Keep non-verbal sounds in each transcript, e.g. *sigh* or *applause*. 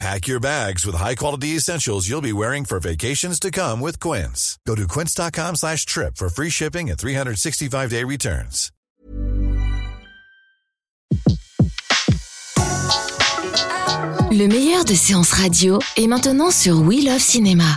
Pack your bags with high-quality essentials you'll be wearing for vacations to come with Quince. Go to quince.com slash trip for free shipping and 365-day returns. Le meilleur de séances radio est maintenant sur We Love Cinéma.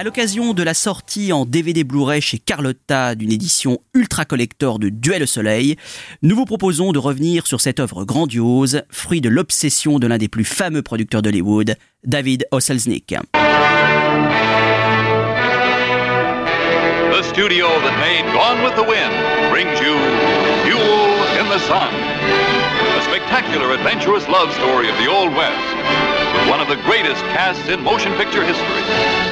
À l'occasion de la sortie en DVD Blu-ray chez Carlotta d'une édition ultra collector de Duel au Soleil, nous vous proposons de revenir sur cette œuvre grandiose, fruit de l'obsession de l'un des plus fameux producteurs d'Hollywood, David O. The studio that made Gone with the Wind brings you Fuel in the Sun, a spectacular adventurous love story of the Old West, with one of the greatest casts in motion picture history,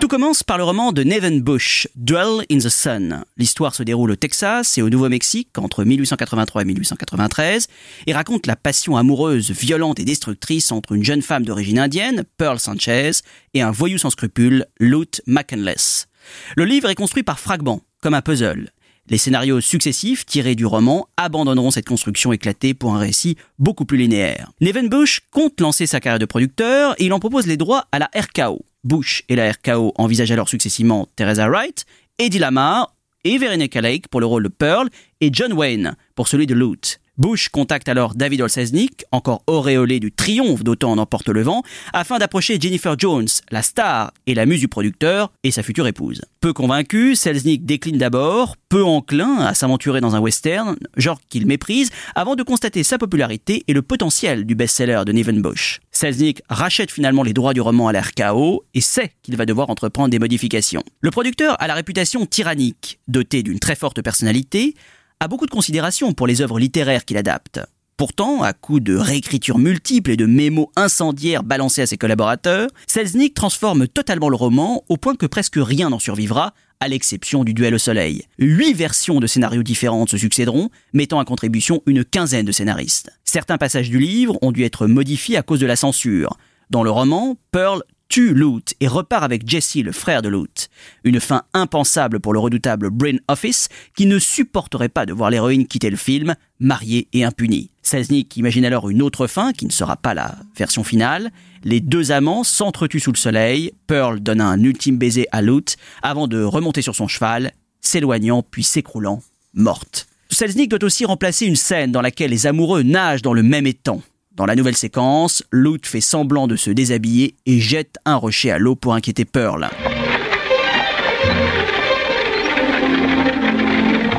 Tout commence par le roman de Nevin Bush, Duel in the Sun. L'histoire se déroule au Texas et au Nouveau-Mexique entre 1883 et 1893 et raconte la passion amoureuse violente et destructrice entre une jeune femme d'origine indienne, Pearl Sanchez, et un voyou sans scrupules, Lute McCandless. Le livre est construit par fragments, comme un puzzle. Les scénarios successifs tirés du roman abandonneront cette construction éclatée pour un récit beaucoup plus linéaire. Neven Bush compte lancer sa carrière de producteur et il en propose les droits à la RKO. Bush et la RKO envisagent alors successivement Teresa Wright, Eddie Lamar et Veronica Lake pour le rôle de Pearl et John Wayne pour celui de Lute. Bush contacte alors David Olsesnik, encore auréolé du triomphe d'Autant en emporte le vent, afin d'approcher Jennifer Jones, la star et la muse du producteur, et sa future épouse. Peu convaincu, Selznick décline d'abord, peu enclin à s'aventurer dans un western, genre qu'il méprise, avant de constater sa popularité et le potentiel du best-seller de Neven Bush. Selznick rachète finalement les droits du roman à l'RKO et sait qu'il va devoir entreprendre des modifications. Le producteur a la réputation tyrannique, doté d'une très forte personnalité, a beaucoup de considération pour les œuvres littéraires qu'il adapte. Pourtant, à coup de réécritures multiples et de mémos incendiaires balancés à ses collaborateurs, Selznick transforme totalement le roman au point que presque rien n'en survivra, à l'exception du duel au soleil. Huit versions de scénarios différentes se succéderont, mettant à contribution une quinzaine de scénaristes. Certains passages du livre ont dû être modifiés à cause de la censure. Dans le roman, Pearl tue Loot et repart avec Jesse, le frère de Loot. Une fin impensable pour le redoutable Brain Office, qui ne supporterait pas de voir l'héroïne quitter le film, mariée et impunie. Selznick imagine alors une autre fin, qui ne sera pas la version finale. Les deux amants s'entretuent sous le soleil, Pearl donne un ultime baiser à Loot, avant de remonter sur son cheval, s'éloignant puis s'écroulant, morte. Selznick doit aussi remplacer une scène dans laquelle les amoureux nagent dans le même étang. Dans la nouvelle séquence, Loot fait semblant de se déshabiller et jette un rocher à l'eau pour inquiéter Pearl.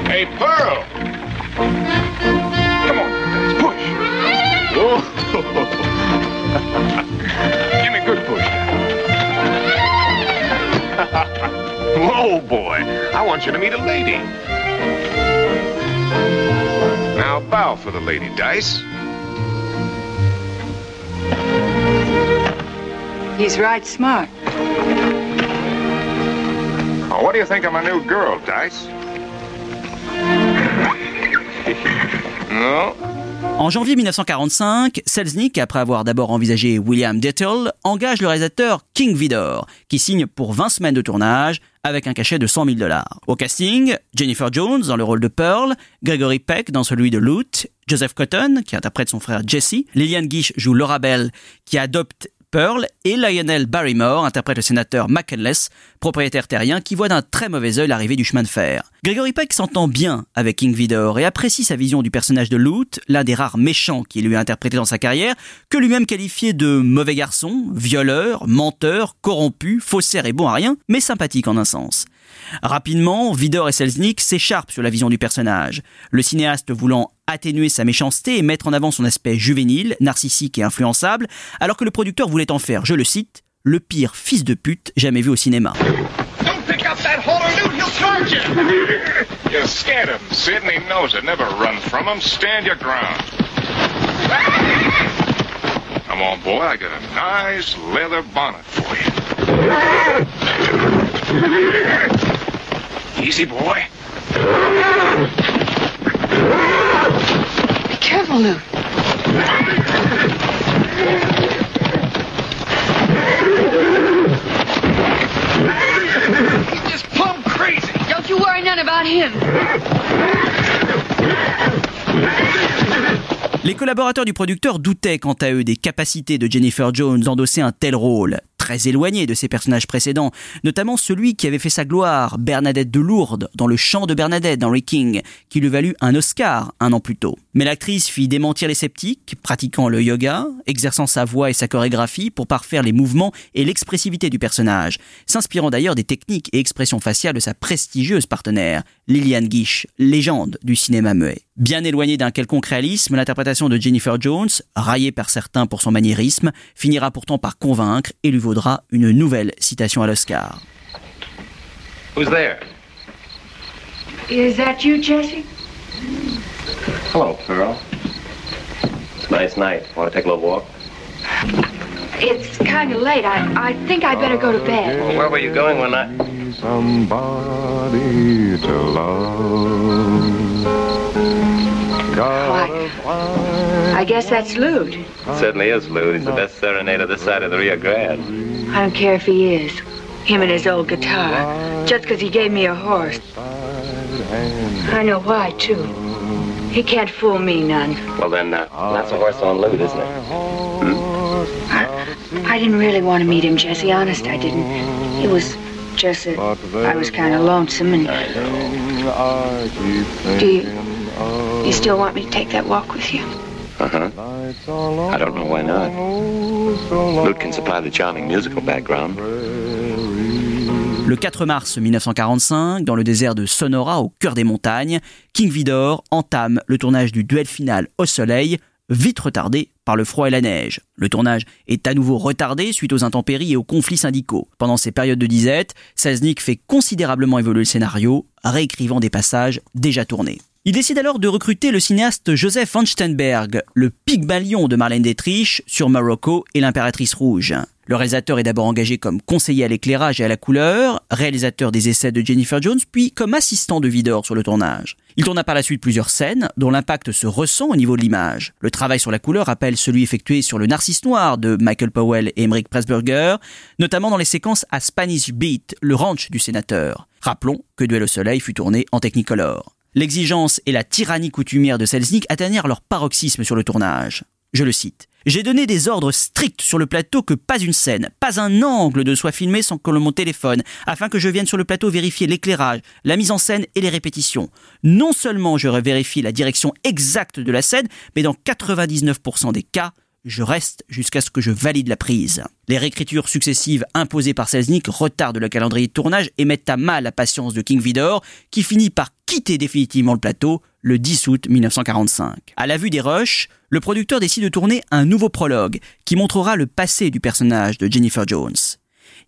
Hey, Pearl! Come on, let's push. Whoa. Give me a good push. *laughs* Whoa, boy. I want you to meet a lady. Now bow for the lady, Dice. He's right smart. What do you think of my new girl, Dice? no? En janvier 1945, Selznick, après avoir d'abord envisagé William Dettle, engage le réalisateur King Vidor, qui signe pour 20 semaines de tournage avec un cachet de 100 000 dollars. Au casting, Jennifer Jones dans le rôle de Pearl, Gregory Peck dans celui de Loot, Joseph Cotton, qui interprète son frère Jesse, Lillian Gish joue Laura Bell, qui adopte Pearl et Lionel Barrymore interprètent le sénateur McKinless, propriétaire terrien qui voit d'un très mauvais œil l'arrivée du chemin de fer. Gregory Peck s'entend bien avec King Vidor et apprécie sa vision du personnage de Loot, l'un des rares méchants qu'il lui a interprété dans sa carrière, que lui-même qualifiait de mauvais garçon, violeur, menteur, corrompu, faussaire et bon à rien, mais sympathique en un sens. Rapidement, Vidor et Selznick s'écharpent sur la vision du personnage, le cinéaste voulant atténuer sa méchanceté et mettre en avant son aspect juvénile, narcissique et influençable, alors que le producteur voulait en faire, je le cite, le pire fils de pute jamais vu au cinéma. Don't pick up that hollow newt, he'll charge you! You scared him, Sid, and he knows it. Never run from him. Stand your ground. Come on, boy, I got a nice leather bonnet for you. Easy, boy. Be careful, Lou. He's just plumb crazy. Don't you worry none about him. Les collaborateurs du producteur doutaient quant à eux des capacités de Jennifer Jones d'endosser un tel rôle, très éloigné de ses personnages précédents, notamment celui qui avait fait sa gloire, Bernadette de Lourdes, dans Le chant de Bernadette d'Henry King, qui lui valut un Oscar un an plus tôt. Mais l'actrice fit démentir les sceptiques, pratiquant le yoga, exerçant sa voix et sa chorégraphie pour parfaire les mouvements et l'expressivité du personnage, s'inspirant d'ailleurs des techniques et expressions faciales de sa prestigieuse partenaire, Liliane Guiche, légende du cinéma muet. Bien éloignée d'un quelconque réalisme, l'interprétation de Jennifer Jones, raillée par certains pour son maniérisme, finira pourtant par convaincre et lui vaudra une nouvelle citation à l'Oscar. Who's there? Is that you, Jesse? Hello, Pearl. It's a nice night. Want to take a little walk? It's kind of late. I, I think I better go to bed. Well, where were you going when I... Somebody to love. I, I guess that's Lude. Certainly is, Lou. He's the best serenader this side of the Rio Grande. I don't care if he is. Him and his old guitar. Just 'cause he gave me a horse. I know why, too. He can't fool me none. Well, then, uh, that's a horse on loot, isn't it? I I didn't really want to meet him, Jesse. Honest, I didn't. He was just that I was kind of lonesome and... Do you... You still want me to take that walk with you? Uh-huh. I don't know why not. Loot can supply the charming musical background. Le 4 mars 1945, dans le désert de Sonora, au cœur des montagnes, King Vidor entame le tournage du duel final au soleil, vite retardé par le froid et la neige. Le tournage est à nouveau retardé suite aux intempéries et aux conflits syndicaux. Pendant ces périodes de disette, Selznick fait considérablement évoluer le scénario, réécrivant des passages déjà tournés. Il décide alors de recruter le cinéaste Joseph von Steinberg, le Pygmalion de Marlène Dietrich sur Morocco et l'impératrice rouge. Le réalisateur est d'abord engagé comme conseiller à l'éclairage et à la couleur, réalisateur des essais de Jennifer Jones, puis comme assistant de Vidor sur le tournage. Il tourna par la suite plusieurs scènes dont l'impact se ressent au niveau de l'image. Le travail sur la couleur rappelle celui effectué sur le Narcisse Noir de Michael Powell et Emmerich Pressburger, notamment dans les séquences à Spanish Beat, le ranch du sénateur. Rappelons que Duel au soleil fut tourné en Technicolor. L'exigence et la tyrannie coutumière de Selznick atteignirent leur paroxysme sur le tournage. Je le cite. J'ai donné des ordres stricts sur le plateau que pas une scène, pas un angle ne soit filmé sans que mon téléphone, afin que je vienne sur le plateau vérifier l'éclairage, la mise en scène et les répétitions. Non seulement je vérifie la direction exacte de la scène, mais dans 99% des cas, je reste jusqu'à ce que je valide la prise. Les réécritures successives imposées par Selznick retardent le calendrier de tournage et mettent à mal la patience de King Vidor, qui finit par quitter définitivement le plateau le 10 août 1945. À la vue des rushs, le producteur décide de tourner un nouveau prologue qui montrera le passé du personnage de Jennifer Jones.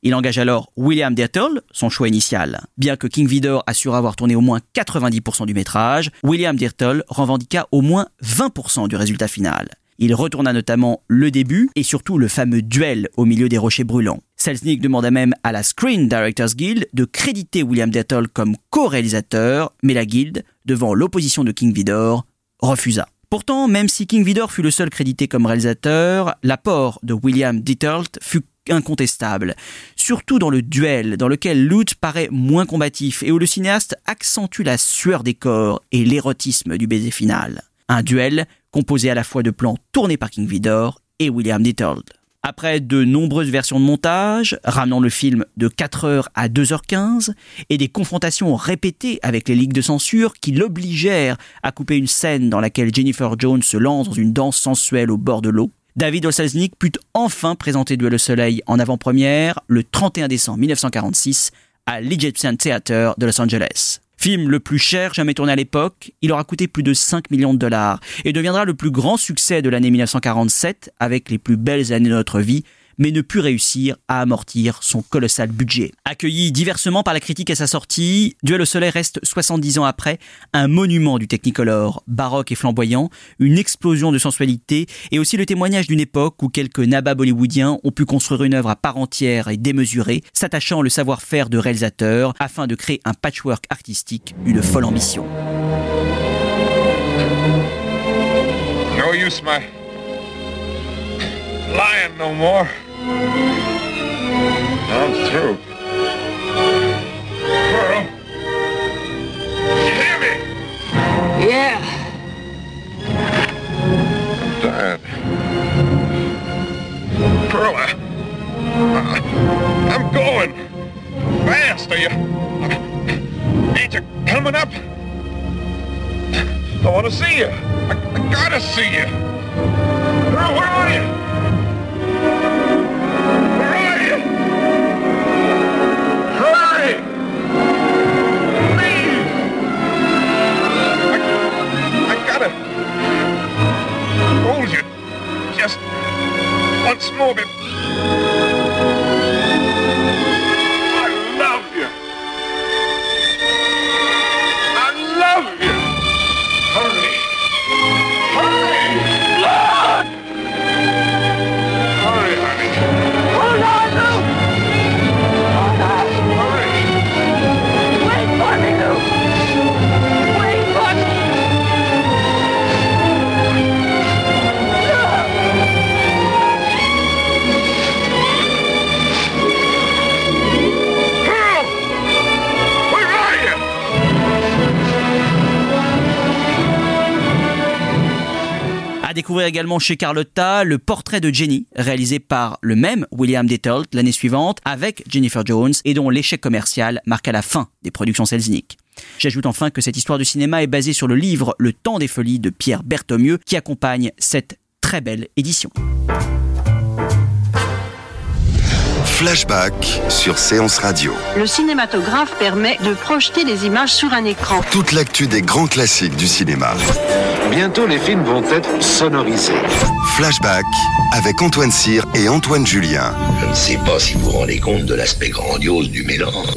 Il engage alors William Dirtle, son choix initial. Bien que King Vidor assure avoir tourné au moins 90% du métrage, William Dirtle revendiqua au moins 20% du résultat final. Il retourna notamment le début et surtout le fameux duel au milieu des rochers brûlants. Selznick demanda même à la Screen Directors Guild de créditer William Dirtle comme co-réalisateur, mais la guilde, devant l'opposition de King Vidor, refusa. Pourtant, même si King Vidor fut le seul crédité comme réalisateur, l'apport de William Dirtle fut incontestable, surtout dans le duel dans lequel Lute paraît moins combatif et où le cinéaste accentue la sueur des corps et l'érotisme du baiser final. Un duel composé à la fois de plans tournés par King Vidor et William Dirtle. Après de nombreuses versions de montage, ramenant le film de 4h à 2h15, et des confrontations répétées avec les ligues de censure qui l'obligèrent à couper une scène dans laquelle Jennifer Jones se lance dans une danse sensuelle au bord de l'eau, David Olselznick put enfin présenter Duel au Soleil en avant-première le 31 décembre 1946 à l'Egyptian Theatre de Los Angeles. Film le plus cher jamais tourné à l'époque, il aura coûté plus de 5 millions de dollars et deviendra le plus grand succès de l'année 1947 avec les plus belles années de notre vie, mais ne put réussir à amortir son colossal budget. Accueilli diversement par la critique à sa sortie, Duel au soleil reste 70 ans après un monument du Technicolor, baroque et flamboyant, une explosion de sensualité et aussi le témoignage d'une époque où quelques nababs hollywoodiens ont pu construire une œuvre à part entière et démesurée, s'attachant le savoir-faire de réalisateurs afin de créer un patchwork artistique d'une folle ambition. I'm through. Pearl. You hear me? Yeah. Dad. Pearl, I, I, I'm going. Fast, are you? Ain't you coming up? I want to see you. I, I gotta see you. Pearl, where are you? Smorgon. Découvrir également chez Carlotta le portrait de Jenny, réalisé par le même William Dettolt l'année suivante avec Jennifer Jones et dont l'échec commercial marqua la fin des productions Selznick. J'ajoute enfin que cette histoire du cinéma est basée sur le livre Le temps des folies de Pierre Berthomieux qui accompagne cette très belle édition. Flashback sur Séance Radio. Le cinématographe permet de projeter des images sur un écran. Toute l'actu des grands classiques du cinéma. Bientôt, les films vont être sonorisés. Flashback avec Antoine Cyr et Antoine Julien. Je ne sais pas si vous vous rendez compte de l'aspect grandiose du mélange.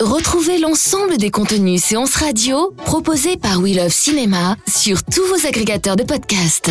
Retrouvez l'ensemble des contenus séances radio proposés par We Love Cinéma sur tous vos agrégateurs de podcasts.